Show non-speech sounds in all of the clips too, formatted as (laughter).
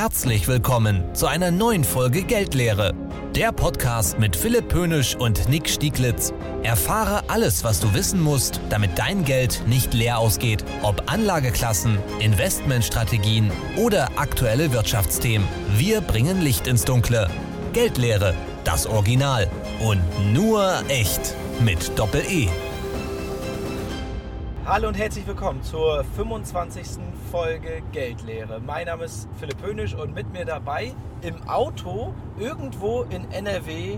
Herzlich willkommen zu einer neuen Folge Geldlehre. Der Podcast mit Philipp Pönisch und Nick Stieglitz. Erfahre alles, was du wissen musst, damit dein Geld nicht leer ausgeht. Ob Anlageklassen, Investmentstrategien oder aktuelle Wirtschaftsthemen. Wir bringen Licht ins Dunkle. Geldlehre, das Original. Und nur echt. Mit Doppel-E. Hallo und herzlich willkommen zur 25. Folge Geldlehre. Mein Name ist Philipp Hönisch und mit mir dabei im Auto irgendwo in NRW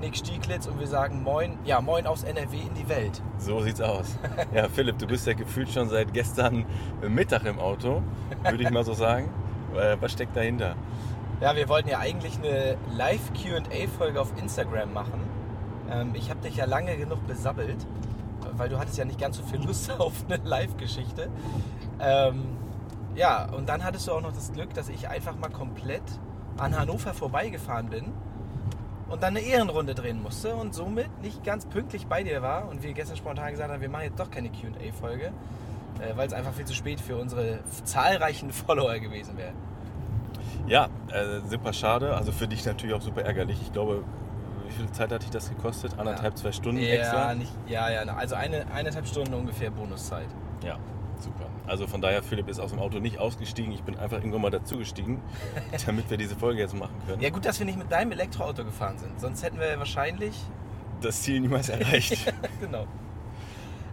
Nick Stieglitz und wir sagen Moin, ja Moin aus NRW in die Welt. So sieht's aus. Ja, Philipp, du bist ja gefühlt schon seit gestern Mittag im Auto, würde ich mal so sagen. Äh, Was steckt dahinter? Ja, wir wollten ja eigentlich eine Live Q&A-Folge auf Instagram machen. Ähm, ich habe dich ja lange genug besabbelt, weil du hattest ja nicht ganz so viel Lust (laughs) auf eine Live-Geschichte. Ähm, ja, und dann hattest du auch noch das Glück, dass ich einfach mal komplett an Hannover vorbeigefahren bin und dann eine Ehrenrunde drehen musste und somit nicht ganz pünktlich bei dir war und wir gestern spontan gesagt haben, wir machen jetzt doch keine Q&A-Folge, äh, weil es einfach viel zu spät für unsere zahlreichen (laughs) Follower gewesen wäre. Ja, äh, super schade. Also für dich natürlich auch super ärgerlich. Ich glaube, wie viel Zeit hat dich das gekostet? Anderthalb, zwei Stunden ja, extra? Nicht, ja, ja, also eine, eineinhalb Stunden ungefähr Bonuszeit. Ja, super. Also von daher, Philipp ist aus dem Auto nicht ausgestiegen. Ich bin einfach irgendwann mal dazugestiegen, (laughs) damit wir diese Folge jetzt machen können. Ja gut, dass wir nicht mit deinem Elektroauto gefahren sind, sonst hätten wir wahrscheinlich... Das Ziel niemals erreicht. (laughs) genau.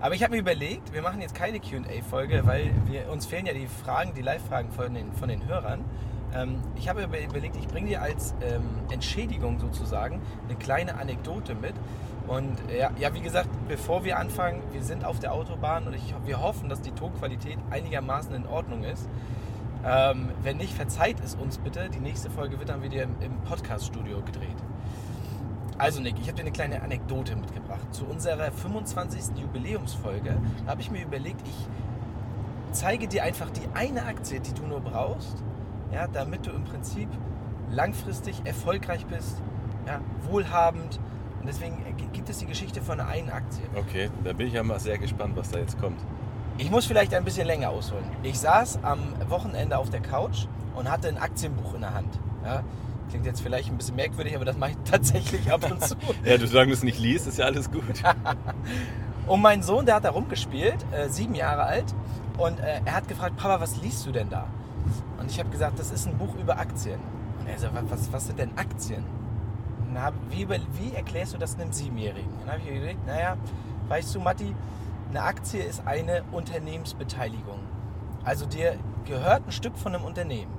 Aber ich habe mir überlegt, wir machen jetzt keine Q&A-Folge, weil wir, uns fehlen ja die Fragen, die Live-Fragen von den, von den Hörern. Ähm, ich habe überlegt, ich bringe dir als ähm, Entschädigung sozusagen eine kleine Anekdote mit. Und ja, ja, wie gesagt, bevor wir anfangen, wir sind auf der Autobahn und ich, wir hoffen, dass die Tonqualität einigermaßen in Ordnung ist. Ähm, wenn nicht, verzeiht es uns bitte. Die nächste Folge wird dann wieder im, im Podcast-Studio gedreht. Also Nick, ich habe dir eine kleine Anekdote mitgebracht. Zu unserer 25. Jubiläumsfolge habe ich mir überlegt, ich zeige dir einfach die eine Aktie, die du nur brauchst, ja, damit du im Prinzip langfristig erfolgreich bist, ja, wohlhabend. Und deswegen gibt es die Geschichte von einer einen Aktie. Okay, da bin ich ja mal sehr gespannt, was da jetzt kommt. Ich muss vielleicht ein bisschen länger ausholen. Ich saß am Wochenende auf der Couch und hatte ein Aktienbuch in der Hand. Ja, klingt jetzt vielleicht ein bisschen merkwürdig, aber das mache ich (laughs) tatsächlich ab und zu. (laughs) Ja, du solange du es nicht liest, ist ja alles gut. (laughs) Und mein Sohn, der hat da rumgespielt, äh, sieben Jahre alt, und äh, er hat gefragt, Papa, was liest du denn da? Und ich habe gesagt, das ist ein Buch über Aktien. Und er so, was, was, sind denn Aktien? Und hab, wie, wie erklärst du das einem Siebenjährigen? Dann habe ich überlegt, naja, weißt du, Matti, eine Aktie ist eine Unternehmensbeteiligung. Also dir gehört ein Stück von einem Unternehmen.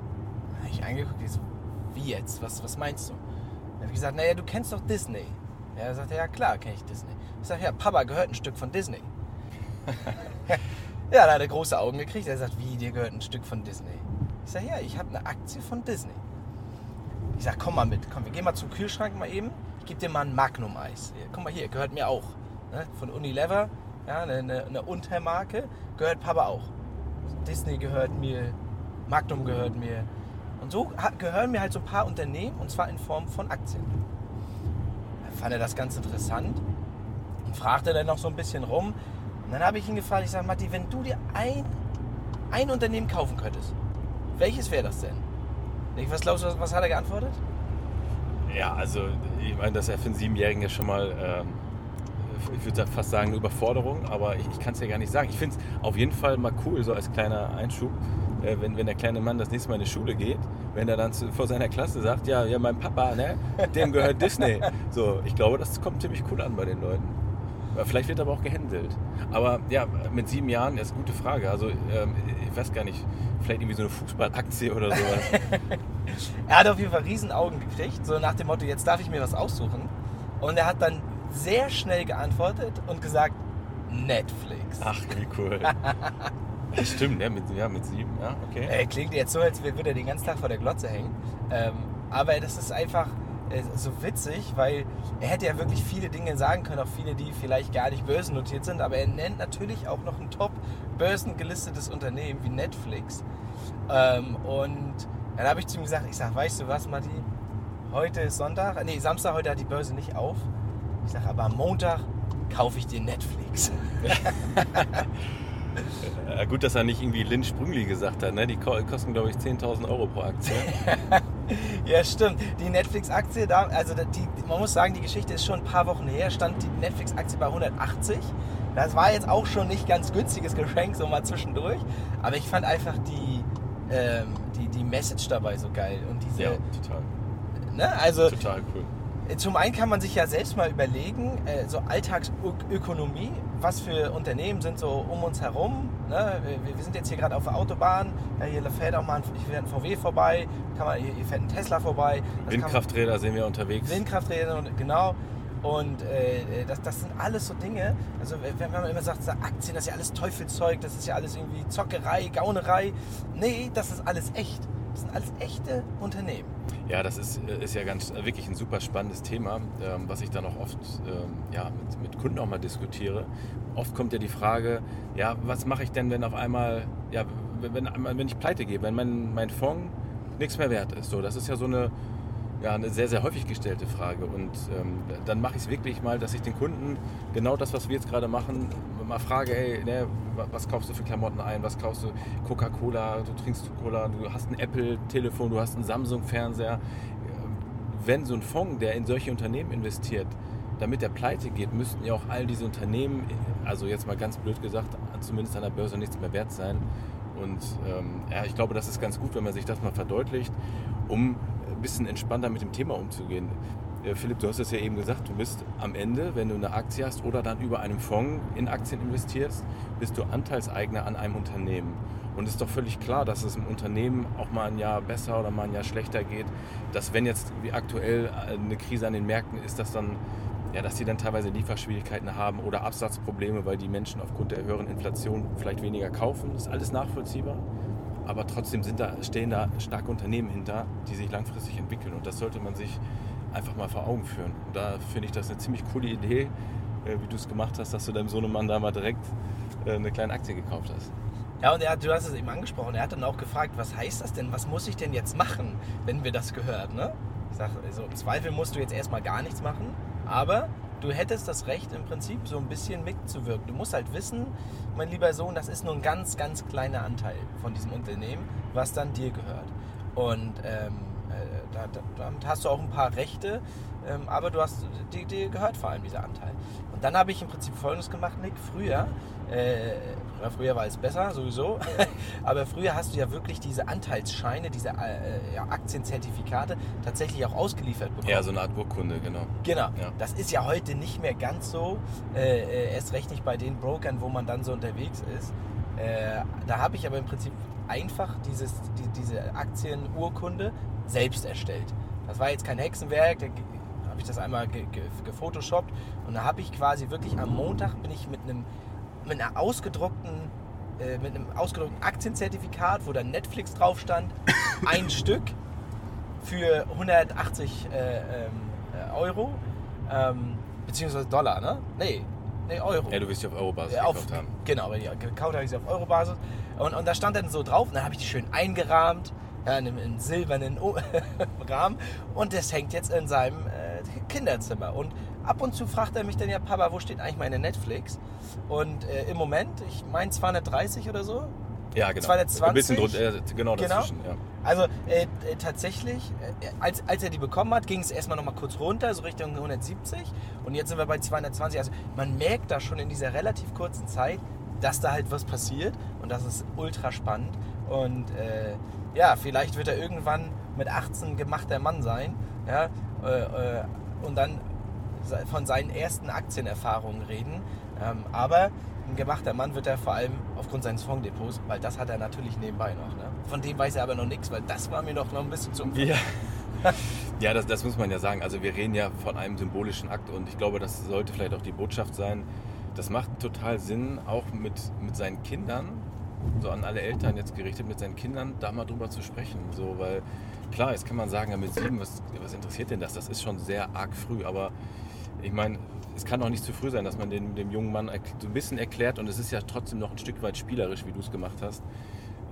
Dann habe ich angeguckt, ich so, wie jetzt? Was, was meinst du? Dann habe ich gesagt, naja, du kennst doch Disney. Er sagte, ja klar, kenne ich Disney. Ich sage, ja, Papa gehört ein Stück von Disney. (laughs) ja, da hat er große Augen gekriegt. Er sagt, wie, dir gehört ein Stück von Disney? Ich sage, ja, ich habe eine Aktie von Disney. Ich sage, komm mal mit, komm, wir gehen mal zum Kühlschrank mal eben. Ich gebe dir mal ein Magnum-Eis. Guck mal hier, gehört mir auch. Ne? Von Unilever, ja, eine, eine, eine Untermarke, gehört Papa auch. Disney gehört mir, Magnum gehört mir. Und so gehören mir halt so ein paar Unternehmen, und zwar in Form von Aktien. Dann fand er das ganz interessant und fragte dann noch so ein bisschen rum. Und dann habe ich ihn gefragt, ich sage, Matti, wenn du dir ein, ein Unternehmen kaufen könntest, welches wäre das denn? Was glaubst du, was- was hat er geantwortet? Ja, also ich meine, das ist ja für einen Siebenjährigen ja schon mal, ähm, ich würde fast sagen, eine Überforderung, aber ich, ich kann es ja gar nicht sagen. Ich finde es auf jeden Fall mal cool, so als kleiner Einschub, äh, wenn, wenn der kleine Mann das nächste Mal in die Schule geht, wenn er dann zu, vor seiner Klasse sagt, ja, ja, mein Papa, ne, dem gehört Disney. (laughs) So, ich glaube, das kommt ziemlich cool an bei den Leuten. Ja, Vielleicht wird er aber auch gehänselt. Aber ja, mit sieben Jahren ist eine gute Frage. Also, ähm, ich weiß gar nicht, vielleicht irgendwie so eine Fußballaktie oder sowas. (laughs) Er hat auf jeden Fall riesen Augen gekriegt, so nach dem Motto, jetzt darf ich mir was aussuchen. Und er hat dann sehr schnell geantwortet und gesagt, Netflix. Ach, wie cool. (laughs) Das stimmt, ja, mit, ja, mit sieben, ja, okay. Er klingt jetzt so, als würde er den ganzen Tag vor der Glotze hängen. Ähm, aber das ist einfach äh, so witzig, weil er hätte ja wirklich viele Dinge sagen können, auch viele, die vielleicht gar nicht börsennotiert sind. Aber er nennt natürlich auch noch ein top börsengelistetes Unternehmen wie Netflix. Ähm, und dann habe ich zu ihm gesagt, ich sage, weißt du was, Matti? Heute ist Sonntag, nee, Samstag, heute hat die Börse nicht auf. Ich sage, aber am Montag kaufe ich dir Netflix. (laughs) (laughs) (laughs) Ja, gut, dass er nicht irgendwie Lynn Sprüngli gesagt hat. Ne? Die ko- kosten, glaube ich, 10.000 Euro pro Aktie. (laughs) Ja, stimmt. Die Netflix-Aktie, da, also die, man muss sagen, die Geschichte ist schon ein paar Wochen her, stand die Netflix-Aktie bei 180. Das war jetzt auch schon nicht ganz günstiges Geschenk, so mal zwischendurch. Aber ich fand einfach die, ähm, die, die Message dabei so geil. Und diese, ja, total. ne, also Total cool. Zum einen kann man sich ja selbst mal überlegen, äh, so Alltagsökonomie, was für Unternehmen sind so um uns herum. Ne? Wir, wir sind jetzt hier gerade auf der Autobahn, ja, hier fährt auch mal ein, hier fährt ein VW vorbei, kann man, hier, hier fährt ein Tesla vorbei. Das Windkrafträder sehen wir unterwegs. Windkrafträder, und- genau. Und äh, das, das sind alles so Dinge, also wenn man immer sagt, so Aktien, das ist ja alles Teufelszeug, das ist ja alles irgendwie Zockerei, Gaunerei. Nee, das ist alles echt. Das sind alles echte Unternehmen. Ja, das ist, ist ja ganz äh, wirklich ein super spannendes Thema, ähm, was ich dann auch oft ähm, ja, mit, mit Kunden auch mal diskutiere. Oft kommt ja die Frage, ja, was mache ich denn, wenn auf einmal, ja, wenn, wenn ich pleite gehe, wenn mein, mein Fonds nichts mehr wert ist. So, das ist ja so eine, ja, eine sehr, sehr häufig gestellte Frage. Und ähm, dann mache ich es wirklich mal, dass ich den Kunden genau das, was wir jetzt gerade machen, mal frage, hey, ne, wa- was kaufst du für Klamotten ein, was kaufst du, Coca-Cola, du trinkst Cola, du hast ein Apple-Telefon, du hast einen Samsung-Fernseher. Wenn so ein Fonds, der in solche Unternehmen investiert, damit der pleite geht, müssten ja auch all diese Unternehmen, also jetzt mal ganz blöd gesagt, zumindest an der Börse nichts mehr wert sein. Und ähm, ja, ich glaube, das ist ganz gut, wenn man sich das mal verdeutlicht, um ein bisschen entspannter mit dem Thema umzugehen. Äh, Philipp, du hast es ja eben gesagt, du bist am Ende, wenn du eine Aktie hast oder dann über einen Fonds in Aktien investierst, bist du Anteilseigner an einem Unternehmen. Und es ist doch völlig klar, dass es im Unternehmen auch mal ein Jahr besser oder mal ein Jahr schlechter geht. Dass wenn jetzt wie aktuell eine Krise an den Märkten ist, dass dann ja, dass die dann teilweise Lieferschwierigkeiten haben oder Absatzprobleme, weil die Menschen aufgrund der höheren Inflation vielleicht weniger kaufen. Das ist alles nachvollziehbar. Aber trotzdem sind da, stehen da starke Unternehmen hinter, die sich langfristig entwickeln. Und das sollte man sich einfach mal vor Augen führen. Und da finde ich das eine ziemlich coole Idee, äh, wie du es gemacht hast, dass du deinem Sohnemann da mal direkt äh, eine kleine Aktie gekauft hast. Ja, und er, hat- du hast es eben angesprochen, er hat dann auch gefragt, was heißt das denn, was muss ich denn jetzt machen, wenn wir das gehört, ne? Ich sage, also im Zweifel musst du jetzt erstmal gar nichts machen, aber du hättest das Recht im Prinzip so ein bisschen mitzuwirken. Du musst halt wissen, mein lieber Sohn, das ist nur ein ganz, ganz kleiner Anteil von diesem Unternehmen, was dann dir gehört. Und ähm, äh, da, da, damit hast du auch ein paar Rechte, ähm, aber du hast, dir, gehört vor allem dieser Anteil. Und dann habe ich im Prinzip Folgendes gemacht, Nick. Früher, äh, ja, früher war es besser, sowieso, (laughs) aber früher hast du ja wirklich diese Anteilsscheine, diese äh, ja, Aktienzertifikate tatsächlich auch ausgeliefert bekommen. Ja, so eine Art Urkunde, genau. Genau, Ja. das ist ja heute nicht mehr ganz so, äh, äh, erst recht nicht bei den Brokern, wo man dann so unterwegs ist. Äh, da habe ich aber im Prinzip einfach dieses, die, diese Aktienurkunde selbst erstellt. Das war jetzt kein Hexenwerk, da habe ich das einmal ge- ge- gefotoshoppt und da habe ich quasi wirklich am Montag bin ich mit einem mit einer ausgedruckten äh, mit einem ausgedruckten Aktienzertifikat, wo dann Netflix drauf stand, (coughs) ein Stück für 180 äh, ähm, äh, Euro, ähm, beziehungsweise Dollar, ne? Nee, nee, Euro. Ja, du wirst die auf Eurobasis auf, gekauft haben. Genau, weil die gekauft habe ich sie auf Eurobasis. Und, und da stand dann so drauf, und dann habe ich die schön eingerahmt, ja, in einem in einem silbernen (laughs) Rahmen. Und das hängt jetzt in seinem äh, Kinderzimmer. Und ab und zu fragt er mich dann ja, Papa, wo steht eigentlich meine Netflix? Und äh, im Moment, ich meine 230 oder so. Ja, genau. 220? Ein bisschen drunter, äh, genau Genau. dazwischen. Ja. Also äh, äh, tatsächlich, äh, als, als er die bekommen hat, ging es erstmal nochmal kurz runter, so Richtung 170. Und jetzt sind wir bei 220. Also man merkt da schon in dieser relativ kurzen Zeit, dass da halt was passiert. Und das ist ultra spannend. Und äh, ja, vielleicht wird er irgendwann mit 18 gemachter Mann sein. Ja, und dann von seinen ersten Aktienerfahrungen reden. Ähm, aber ein gemachter Mann wird er vor allem aufgrund seines Fonddepots, weil das hat er natürlich nebenbei noch. Ne? Von dem weiß er aber noch nichts, weil das war mir doch noch ein bisschen zu umfangreich. Ja, (laughs) ja das, das muss man ja sagen. Also wir reden ja von einem symbolischen Akt und ich glaube, das sollte vielleicht auch die Botschaft sein. Das macht total Sinn, auch mit, mit seinen Kindern, so an alle Eltern jetzt gerichtet, mit seinen Kindern da mal drüber zu sprechen. So, weil klar, jetzt kann man sagen, ja, mit sieben, was, was interessiert denn das? Das ist schon sehr arg früh, aber ich meine, es kann auch nicht zu früh sein, dass man dem, dem jungen Mann so ein bisschen erklärt und es ist ja trotzdem noch ein Stück weit spielerisch, wie du es gemacht hast,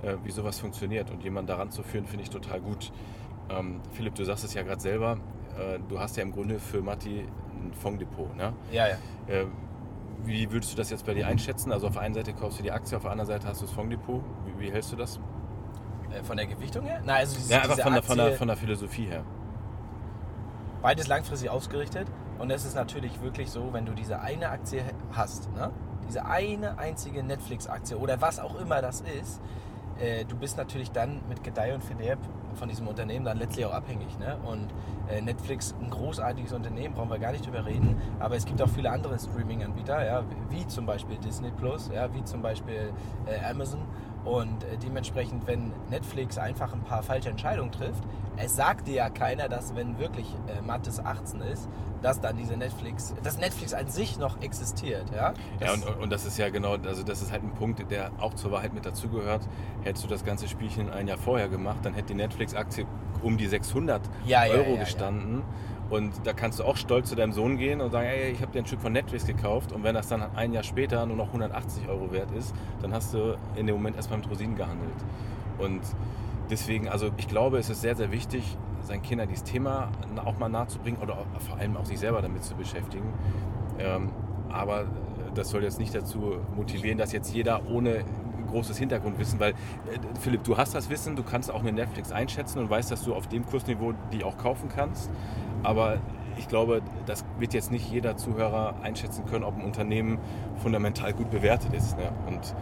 äh, wie sowas funktioniert. Und jemanden daran zu führen, finde ich total gut. Ähm, Philipp, du sagst es ja gerade selber, äh, du hast ja im Grunde für Matti ein Fonddepot. Ne? Ja, ja. Äh, wie würdest du das jetzt bei dir einschätzen? Also auf der einen Seite kaufst du die Aktie, auf der anderen Seite hast du das Fonddepot. Wie, wie hältst du das? Äh, Von der Gewichtung her? Nein, also diese, Ja, einfach von der, von, der, von der Philosophie her. beides langfristig ausgerichtet. Und es ist natürlich wirklich so, wenn du diese eine Aktie hast, ne? diese eine einzige Netflix-Aktie oder was auch immer das ist, äh, du bist natürlich dann mit Gedeih und Verderb von diesem Unternehmen dann letztlich auch abhängig. Ne? Und äh, Netflix, ein großartiges Unternehmen, brauchen wir gar nicht drüber reden. Aber es gibt auch viele andere Streaming-Anbieter, ja, wie zum Beispiel Disney Plus, ja, wie zum Beispiel äh, Amazon. Und äh, dementsprechend, wenn Netflix einfach ein paar falsche Entscheidungen trifft, es sagt dir ja keiner, dass wenn wirklich äh, Mattes 18 ist, dass dann diese Netflix, dass Netflix an sich noch existiert. Ja, Ja, Das- und, und das ist ja genau, also das ist halt ein Punkt, der auch zur Wahrheit mit dazugehört. Hättest du das ganze Spielchen ein Jahr vorher gemacht, dann hätte die Netflix-Aktie um die 600 Ja, ja, Euro ja, ja. gestanden. Und da kannst du auch stolz zu deinem Sohn gehen und sagen, ey, ich habe dir ein Stück von Netflix gekauft. Und wenn das dann ein Jahr später nur noch 180 Euro wert ist, dann hast du in dem Moment erstmal mit Rosinen gehandelt. Und deswegen, also ich glaube, es ist sehr, sehr wichtig, seinen Kindern dieses Thema auch mal nahezubringen oder vor allem auch sich selber damit zu beschäftigen. Ähm, aber das soll jetzt nicht dazu motivieren, dass jetzt jeder ohne großes Hintergrundwissen, weil äh, Philipp, du hast das Wissen, du kannst auch eine Netflix einschätzen und weißt, dass du auf dem Kursniveau die auch kaufen kannst. Aber ich glaube, das wird jetzt nicht jeder Zuhörer einschätzen können, ob ein Unternehmen fundamental gut bewertet ist. Ne? Und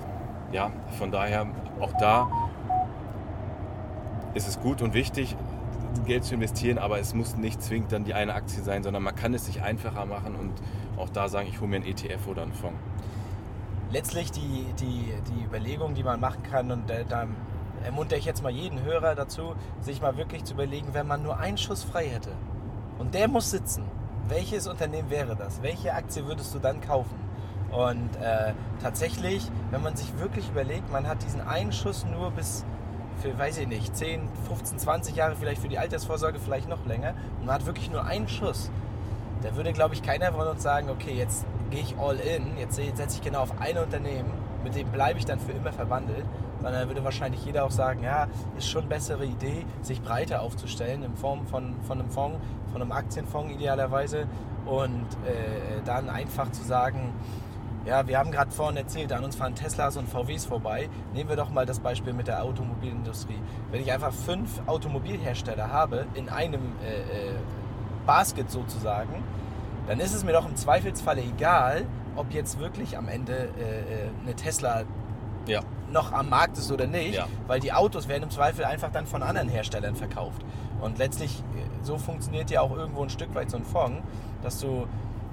ja, von daher auch da ist es gut und wichtig, Geld zu investieren, aber es muss nicht zwingend dann die eine Aktie sein, sondern man kann es sich einfacher machen und auch da sagen, ich hole mir einen ETF oder einen Fonds. Letztlich die, die, die Überlegung, die man machen kann, und da ermuntere ich jetzt mal jeden Hörer dazu, sich mal wirklich zu überlegen, wenn man nur einen Schuss frei hätte und der muss sitzen, welches Unternehmen wäre das? Welche Aktie würdest du dann kaufen? Und äh, tatsächlich, wenn man sich wirklich überlegt, man hat diesen einen Schuss nur bis für, weiß ich nicht, 10, 15, 20 Jahre, vielleicht für die Altersvorsorge, vielleicht noch länger, und man hat wirklich nur einen Schuss, da würde, glaube ich, keiner von uns sagen, okay, jetzt gehe ich all in, jetzt setze ich genau auf ein Unternehmen, mit dem bleibe ich dann für immer verwandelt, sondern würde wahrscheinlich jeder auch sagen, ja, ist schon eine bessere Idee, sich breiter aufzustellen in Form von, von einem Fonds, von einem Aktienfonds idealerweise und äh, dann einfach zu sagen, ja, wir haben gerade vorhin erzählt, an uns fahren Teslas und VWs vorbei. Nehmen wir doch mal das Beispiel mit der Automobilindustrie. Wenn ich einfach fünf Automobilhersteller habe in einem äh, äh, Basket sozusagen, dann ist es mir doch im Zweifelsfalle egal, ob jetzt wirklich am Ende äh, äh, eine Tesla Ja, noch am Markt ist oder nicht, Ja. weil die Autos werden im Zweifel einfach dann von anderen Herstellern verkauft. Und letztlich, äh, so funktioniert ja auch irgendwo ein Stück weit so ein Fonds, dass du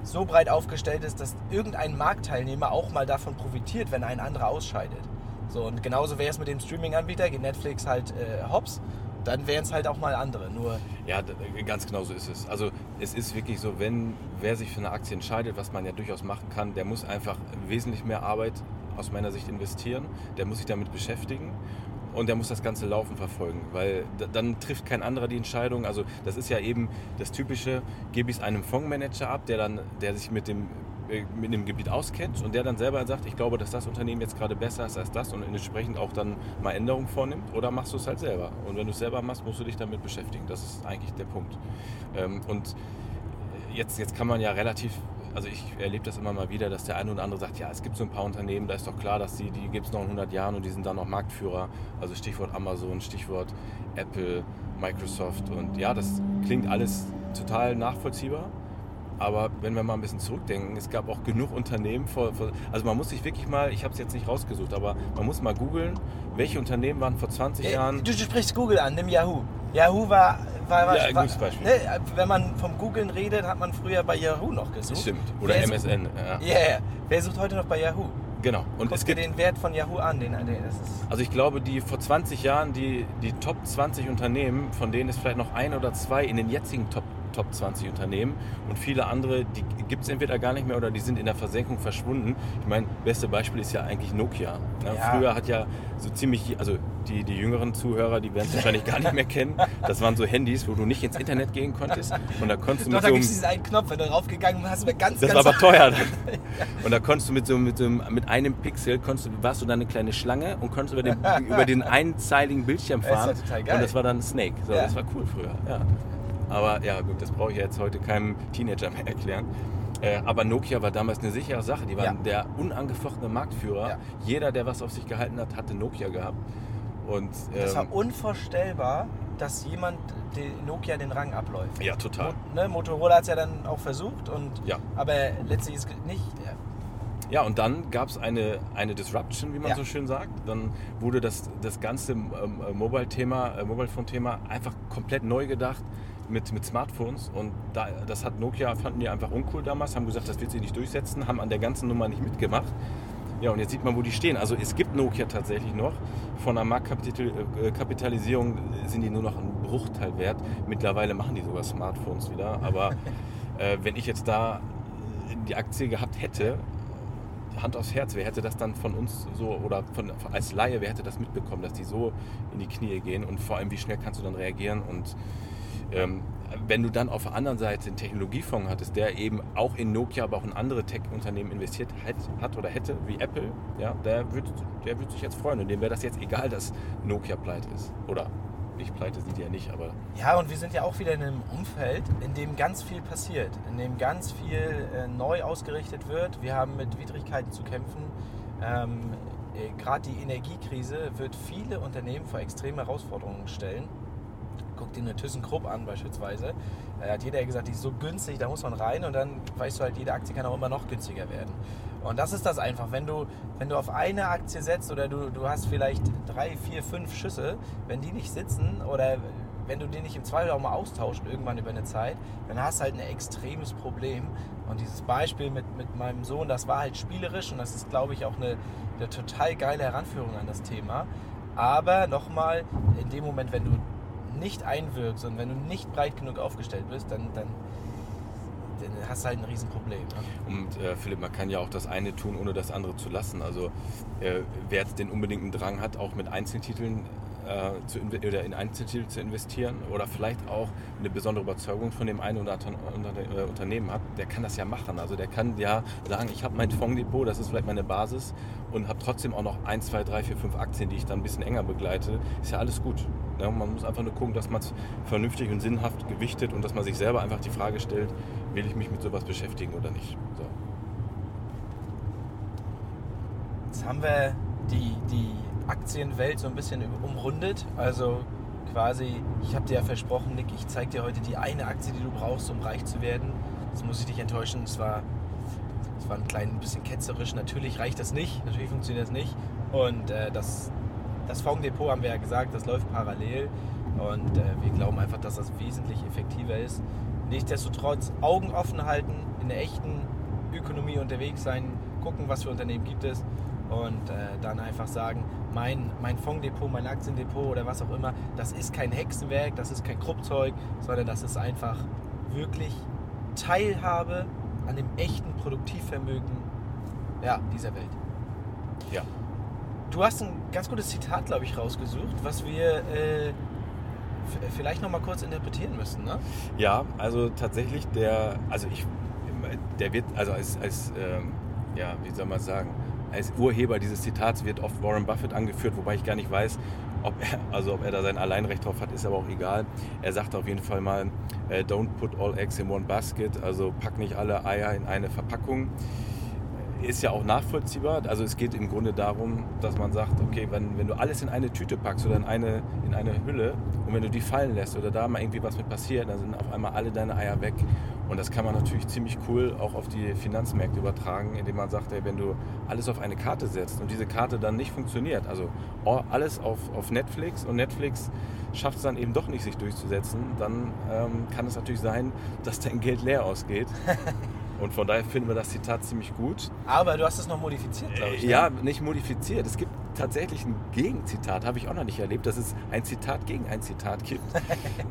so breit aufgestellt ist, dass irgendein Marktteilnehmer auch mal davon profitiert, wenn ein anderer ausscheidet. So, und genauso wäre es mit dem Streaming-Anbieter, geht Netflix halt äh, hops, dann wären es halt auch mal andere. Nur, ja, d- ganz genau so ist es. Also es ist wirklich so, wenn wer sich für eine Aktie entscheidet, was man ja durchaus machen kann, der muss einfach wesentlich mehr Arbeit aus meiner Sicht investieren, der muss sich damit beschäftigen und der muss das ganze Laufen verfolgen, weil dann trifft kein anderer die Entscheidung. Also das ist ja eben das Typische, gebe ich es einem Fondsmanager ab, der dann, der sich mit dem äh, mit dem Gebiet auskennt und der dann selber sagt, ich glaube, dass das Unternehmen jetzt gerade besser ist als das und entsprechend auch dann mal Änderungen vornimmt oder machst du es halt selber. Und wenn du es selber machst, musst du dich damit beschäftigen. Das ist eigentlich der Punkt. Ähm, Und jetzt, jetzt kann man ja relativ, also ich erlebe das immer mal wieder, dass der eine oder andere sagt, ja, es gibt so ein paar Unternehmen, da ist doch klar, dass die, die gibt es noch in 100 Jahren und die sind dann noch Marktführer. Also Stichwort Amazon, Stichwort Apple, Microsoft und ja, das klingt alles total nachvollziehbar. Aber wenn wir mal ein bisschen zurückdenken, es gab auch genug Unternehmen, vor, vor, also man muss sich wirklich mal, ich habe es jetzt nicht rausgesucht, aber man muss mal googeln, welche Unternehmen waren vor 20 äh, Jahren. du, du sprichst Google an, nimm Yahoo. Yahoo war, war, war, Ja, ein war gutes Beispiel. Ne, wenn man vom Googlen redet, hat man früher bei Yahoo noch gesucht. Stimmt. Oder Wer MSN. Ja. Ja, yeah. wer sucht heute noch bei Yahoo? Genau. Und Guck es dir gibt, den Wert von Yahoo an, den, den also ich glaube, die vor 20 Jahren, die, die Top 20 Unternehmen, von denen ist vielleicht noch ein oder zwei in den jetzigen Top, Top 20 Unternehmen und viele andere, die gibt es entweder gar nicht mehr oder die sind in der Versenkung verschwunden. Ich meine, beste Beispiel ist ja eigentlich Nokia. Ne? Ja. Früher hat ja so ziemlich, also die, die jüngeren Zuhörer, die werden es wahrscheinlich gar nicht mehr kennen. Das waren so Handys, wo du nicht ins Internet gehen konntest und da konntest du Doch, mit da so einem es diesen einen Knopf, wenn du draufgegangen bist, hast du ganz, das ganz... war aber teuer. (laughs) Und da konntest du mit so, mit so einem, mit einem Pixel konntest du, warst du dann eine kleine Schlange und konntest über den, (laughs) über den einzeiligen Bildschirm Das fahren. ja total geil. Und das war dann Snake. So, Ja. Das war cool früher. Ja. Aber ja, gut, das brauche ich jetzt heute keinem Teenager mehr erklären. Äh, aber Nokia war damals eine sichere Sache. Die waren Ja. der unangefochtene Marktführer. Ja. Jeder, der was auf sich gehalten hat, hatte Nokia gehabt. Und Das war ähm, unvorstellbar, dass jemand Nokia den Rang abläuft. ja, total. Mo ne, Motorola hat es ja dann auch versucht, und, Ja. aber letztlich ist es nicht. Ja. Ja, und dann gab es eine, eine Disruption, wie man Ja. so schön sagt. Dann wurde das, das ganze ähm, äh, Mobile-Thema, äh, Mobile-Phone-Thema einfach komplett neu gedacht mit, mit Smartphones. Und da, das hat Nokia, fanden die einfach uncool damals, haben gesagt, das wird sich nicht durchsetzen, haben an der ganzen Nummer nicht mitgemacht. Ja, und jetzt sieht man, wo die stehen. Also es gibt Nokia tatsächlich noch. Von der Marktkapitalisierung sind die nur noch ein Bruchteil wert. Mittlerweile machen die sogar Smartphones wieder. Aber (laughs) äh, wenn ich jetzt da die Aktie gehabt hätte, Hand aufs Herz, wer hätte das dann von uns so oder von, als Laie, wer hätte das mitbekommen, dass die so in die Knie gehen und vor allem, wie schnell kannst du dann reagieren und ähm, wenn du dann auf der anderen Seite einen Technologiefonds hattest, der eben auch in Nokia, aber auch in andere Tech-Unternehmen investiert hat, hat oder hätte, wie Apple, ja, der würde der würd sich jetzt freuen und dem wäre das jetzt egal, dass Nokia pleite ist. Oder nicht pleite sind die ja nicht, aber ja, und wir sind ja auch wieder in einem Umfeld, in dem ganz viel passiert, in dem ganz viel äh, neu ausgerichtet wird. Wir haben mit Widrigkeiten zu kämpfen. Ähm, äh, Gerade die Energiekrise wird viele Unternehmen vor extreme Herausforderungen stellen. Guck dir eine ThyssenKrupp an beispielsweise. Da hat jeder gesagt, die ist so günstig, da muss man rein und dann weißt du halt, jede Aktie kann auch immer noch günstiger werden. Und das ist das einfach, wenn du, wenn du auf eine Aktie setzt oder du, du hast vielleicht drei, vier, fünf Schüsse, wenn die nicht sitzen oder wenn du die nicht im Zweifel auch mal austauscht irgendwann über eine Zeit, dann hast du halt ein extremes Problem. Und dieses Beispiel mit, mit meinem Sohn, das war halt spielerisch und das ist, glaube ich, auch eine, eine total geile Heranführung an das Thema. Aber nochmal, in dem Moment, wenn du nicht einwirkst und wenn du nicht breit genug aufgestellt bist, dann, dann, dann hast du halt ein Riesenproblem. Ne? Und äh, Philipp, man kann ja auch das eine tun, ohne das andere zu lassen. Also äh, wer jetzt den unbedingten Drang hat, auch mit Einzeltiteln äh, zu oder in Einzeltitel zu investieren oder vielleicht auch eine besondere Überzeugung von dem einen oder anderen äh, Unternehmen hat, der kann das ja machen. Also der kann ja sagen, ich habe mein Fondsdepot, das ist vielleicht meine Basis und habe trotzdem auch noch 1, 2, 3, 4, 5 Aktien, die ich dann ein bisschen enger begleite. Ist ja alles gut. Ja, man muss einfach nur gucken, dass man es vernünftig und sinnhaft gewichtet und dass man sich selber einfach die Frage stellt, will ich mich mit sowas beschäftigen oder nicht. So. Jetzt haben wir die, die Aktienwelt so ein bisschen umrundet. Also quasi, ich habe dir ja versprochen, Nick, ich zeige dir heute die eine Aktie, die du brauchst, um reich zu werden. Jetzt muss ich dich enttäuschen. Es war, war ein klein bisschen ketzerisch. Natürlich reicht das nicht. Natürlich funktioniert das nicht. Und äh, das, das Fondsdepot haben wir ja gesagt, das läuft parallel. Und äh, wir glauben einfach, dass das wesentlich effektiver ist. Nichtsdestotrotz Augen offen halten, in der echten Ökonomie unterwegs sein, gucken, was für Unternehmen gibt es und äh, dann einfach sagen, mein, mein Fondsdepot, mein Aktiendepot oder was auch immer, das ist kein Hexenwerk, das ist kein Kruppzeug, sondern das ist einfach wirklich Teilhabe an dem echten Produktivvermögen ja, dieser Welt. Ja. Du hast ein ganz gutes Zitat, glaube ich, rausgesucht, was wir äh, vielleicht noch mal kurz interpretieren müssen. Ne? Ja, also tatsächlich der, also ich, der wird, also als, als ähm, ja, wie soll man sagen, als Urheber dieses Zitats wird oft Warren Buffett angeführt, wobei ich gar nicht weiß, ob er, also ob er da sein Alleinrecht drauf hat, ist aber auch egal. Er sagt auf jeden Fall mal, äh, don't put all eggs in one basket, also pack nicht alle Eier in eine Verpackung. Ist ja auch nachvollziehbar. Also es geht im Grunde darum, dass man sagt, okay, wenn, wenn du alles in eine Tüte packst oder in eine, in eine Hülle und wenn du die fallen lässt oder da mal irgendwie was mit passiert, dann sind auf einmal alle deine Eier weg. Und das kann man natürlich ziemlich cool auch auf die Finanzmärkte übertragen, indem man sagt, ey, wenn du alles auf eine Karte setzt und diese Karte dann nicht funktioniert, also alles auf, auf Netflix und Netflix schafft es dann eben doch nicht, sich durchzusetzen, dann ähm, kann es natürlich sein, dass dein Geld leer ausgeht. (laughs) Und von daher finden wir das Zitat ziemlich gut. Aber du hast es noch modifiziert, glaube ich. ne? Ja, nicht modifiziert. Es gibt tatsächlich ein Gegenzitat, habe ich auch noch nicht erlebt, dass es ein Zitat gegen ein Zitat gibt. (laughs)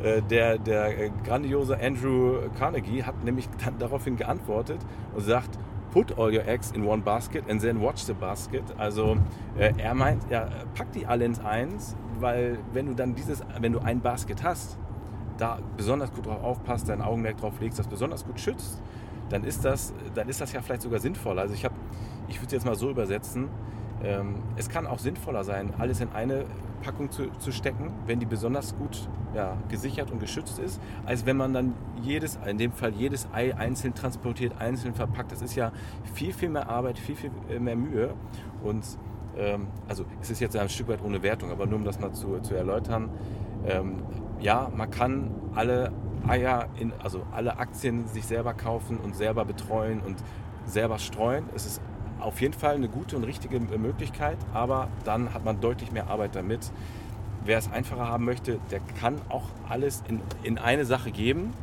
Äh, der, der äh, grandiose Andrew Carnegie hat nämlich dann daraufhin geantwortet und sagt, put all your eggs in one basket and then watch the basket. Also äh, er meint, ja, pack die alle ins Eins, weil wenn du dann dieses, wenn du ein Basket hast, da besonders gut drauf aufpasst, dein Augenmerk drauf legst, das besonders gut schützt, dann ist das, dann ist das ja vielleicht sogar sinnvoll. Also ich habe, ich würde es jetzt mal so übersetzen, ähm, es kann auch sinnvoller sein, alles in eine Packung zu, zu stecken, wenn die besonders gut ja, gesichert und geschützt ist, als wenn man dann jedes, in dem Fall jedes Ei einzeln transportiert, einzeln verpackt. Das ist ja viel, viel mehr Arbeit, viel, viel mehr Mühe. Und ähm, also es ist jetzt ein Stück weit ohne Wertung, aber nur um das mal zu, zu erläutern. Ähm, ja, man kann alle Eier, in, also alle Aktien sich selber kaufen und selber betreuen und selber streuen. Es ist auf jeden Fall eine gute und richtige Möglichkeit, aber dann hat man deutlich mehr Arbeit damit. Wer es einfacher haben möchte, der kann auch alles in, in eine Sache geben,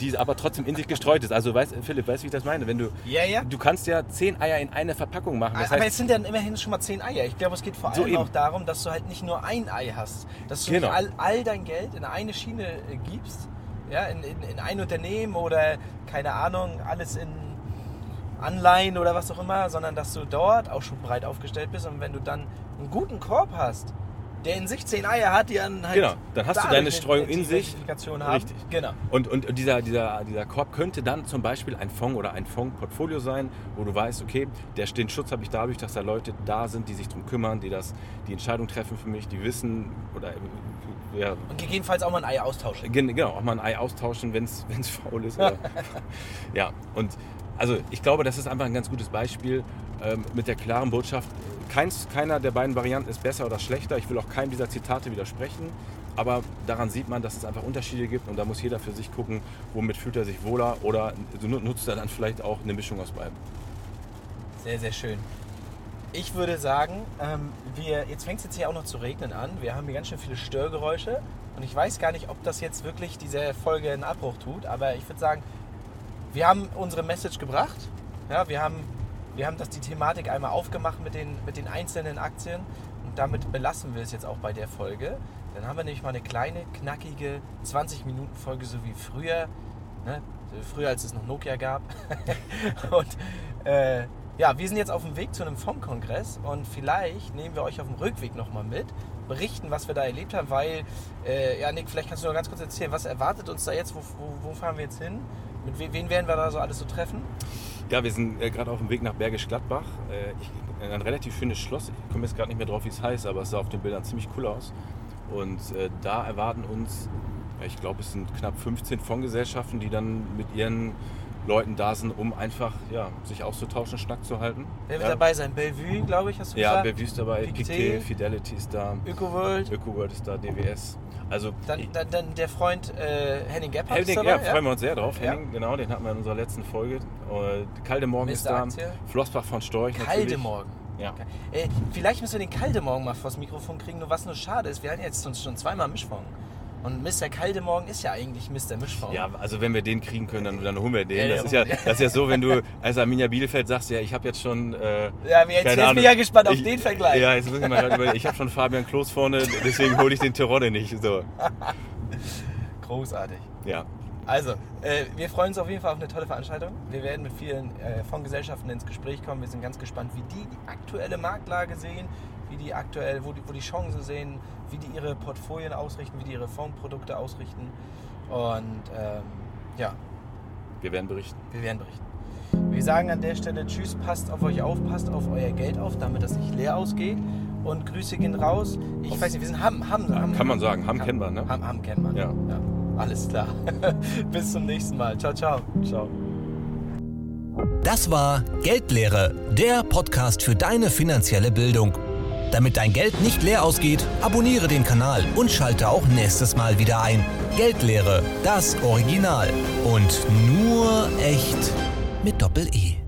die aber trotzdem in sich gestreut ist. Also weißt, Philipp, weißt du, wie ich das meine? Wenn du, ja, ja. du kannst ja zehn Eier in eine Verpackung machen. Das aber heißt, es sind dann immerhin schon mal zehn Eier. Ich glaube, es geht vor allem so auch darum, dass du halt nicht nur ein Ei hast, dass du genau. all, all dein Geld in eine Schiene äh, gibst, ja, in, in, in ein Unternehmen oder keine Ahnung, alles in Anleihen oder was auch immer, sondern dass du dort auch schon breit aufgestellt bist und wenn du dann einen guten Korb hast, der in sich zehn Eier hat, die dann halt. Genau, dann hast du deine Streuung in sich. Haben. Richtig. Genau. Und, und dieser, dieser, dieser Korb könnte dann zum Beispiel ein Fonds oder ein Fondsportfolio sein, wo du weißt, okay, der, den Schutz habe ich dadurch, dass da Leute da sind, die sich darum kümmern, die das, die Entscheidung treffen für mich, die wissen oder ja. Und gegebenenfalls auch mal ein Ei austauschen. Genau, auch mal ein Ei austauschen, wenn es faul ist. (laughs) ja, und also ich glaube, das ist einfach ein ganz gutes Beispiel ähm, mit der klaren Botschaft, keins, keiner der beiden Varianten ist besser oder schlechter. Ich will auch keinem dieser Zitate widersprechen. Aber daran sieht man, dass es einfach Unterschiede gibt und da muss jeder für sich gucken, womit fühlt er sich wohler oder nutzt er dann vielleicht auch eine Mischung aus beiden. Sehr, sehr schön. Ich würde sagen, ähm, wir, jetzt fängt es jetzt hier auch noch zu regnen an. Wir haben hier ganz schön viele Störgeräusche und ich weiß gar nicht, ob das jetzt wirklich dieser Folge einen Abbruch tut, aber ich würde sagen, wir haben unsere Message gebracht. Ja, wir haben, wir haben das, die Thematik einmal aufgemacht mit den, mit den einzelnen Aktien und damit belassen wir es jetzt auch bei der Folge. Dann haben wir nämlich mal eine kleine, knackige 20-Minuten-Folge, so wie früher. Ne? Früher, als es noch Nokia gab. (laughs) und äh, ja, wir sind jetzt auf dem Weg zu einem Fondkongress und vielleicht nehmen wir euch auf dem Rückweg nochmal mit, berichten, was wir da erlebt haben, weil, äh, ja, Nick, vielleicht kannst du noch ganz kurz erzählen, was erwartet uns da jetzt, wo, wo, wo fahren wir jetzt hin? Mit we wen werden wir da so alles so treffen? Ja, wir sind äh, gerade auf dem Weg nach Bergisch Gladbach. Äh, ein relativ schönes Schloss. Ich komme jetzt gerade nicht mehr drauf, wie es heißt, aber es sah auf den Bildern ziemlich cool aus. Und äh, da erwarten uns, ich glaube, es sind knapp 15 Fondsgesellschaften, die dann mit ihren Leuten da sind, um einfach ja, sich auszutauschen, Schnack zu halten. Wer wird ja. dabei sein? Bellevue, glaube ich, hast du ja, gesagt? Ja, Bellevue ist dabei, Pictet, Fidelity ist da. ÖkoWorld. ÖkoWorld ist da, DWS. Also, dann, dann, dann der Freund äh, Henning Gebhardt Henning, dabei, ja, freuen wir uns sehr drauf. Ja. Henning, genau, den hatten wir in unserer letzten Folge. Äh, Kaldemorgen ist da. Aktie. Flossbach von Storch Kaldemorgen. Ja. Äh, vielleicht müssen wir den Kaldemorgen mal vors Mikrofon kriegen, nur was nur schade ist, wir hatten jetzt schon zweimal Mischfonds. Und Mr. Kaldemorgen ist ja eigentlich Mr. Mischfonds. Ja, also wenn wir den kriegen können, dann, dann holen wir den. Das ist, ja, das ist ja so, wenn du als Arminia Bielefeld sagst, ja, ich habe jetzt schon. Äh, ja, jetzt, jetzt bin ich ja gespannt auf ich, den Vergleich. Ja, jetzt muss ich mal über, Ich habe schon Fabian Klos vorne, deswegen hole ich den Terodde nicht. So. (laughs) Großartig. Ja. Also, äh, wir freuen uns auf jeden Fall auf eine tolle Veranstaltung. Wir werden mit vielen äh, Fondsgesellschaften ins Gespräch kommen. Wir sind ganz gespannt, wie die die aktuelle Marktlage sehen, wie die aktuell, wo die, wo die Chancen sehen, wie die ihre Portfolien ausrichten, wie die ihre Fondsprodukte ausrichten. Und ähm, ja. Wir werden berichten. Wir werden berichten. Wir sagen an der Stelle Tschüss, passt auf euch auf, passt auf euer Geld auf, damit das nicht leer ausgeht. Und Grüße gehen raus. Ich auf weiß nicht, wir sind Hamm. Hamm, ja, kann man sagen, Hamm, kennt man, ne? Hamm, Hamm kennt man. Ja. ja. Alles klar. (laughs) Bis zum nächsten Mal. Ciao, ciao. Ciao. Das war Geldlehre, der Podcast für deine finanzielle Bildung. Damit dein Geld nicht leer ausgeht, abonniere den Kanal und schalte auch nächstes Mal wieder ein. Geldlehre, das Original. Und nur echt mit Doppel-E.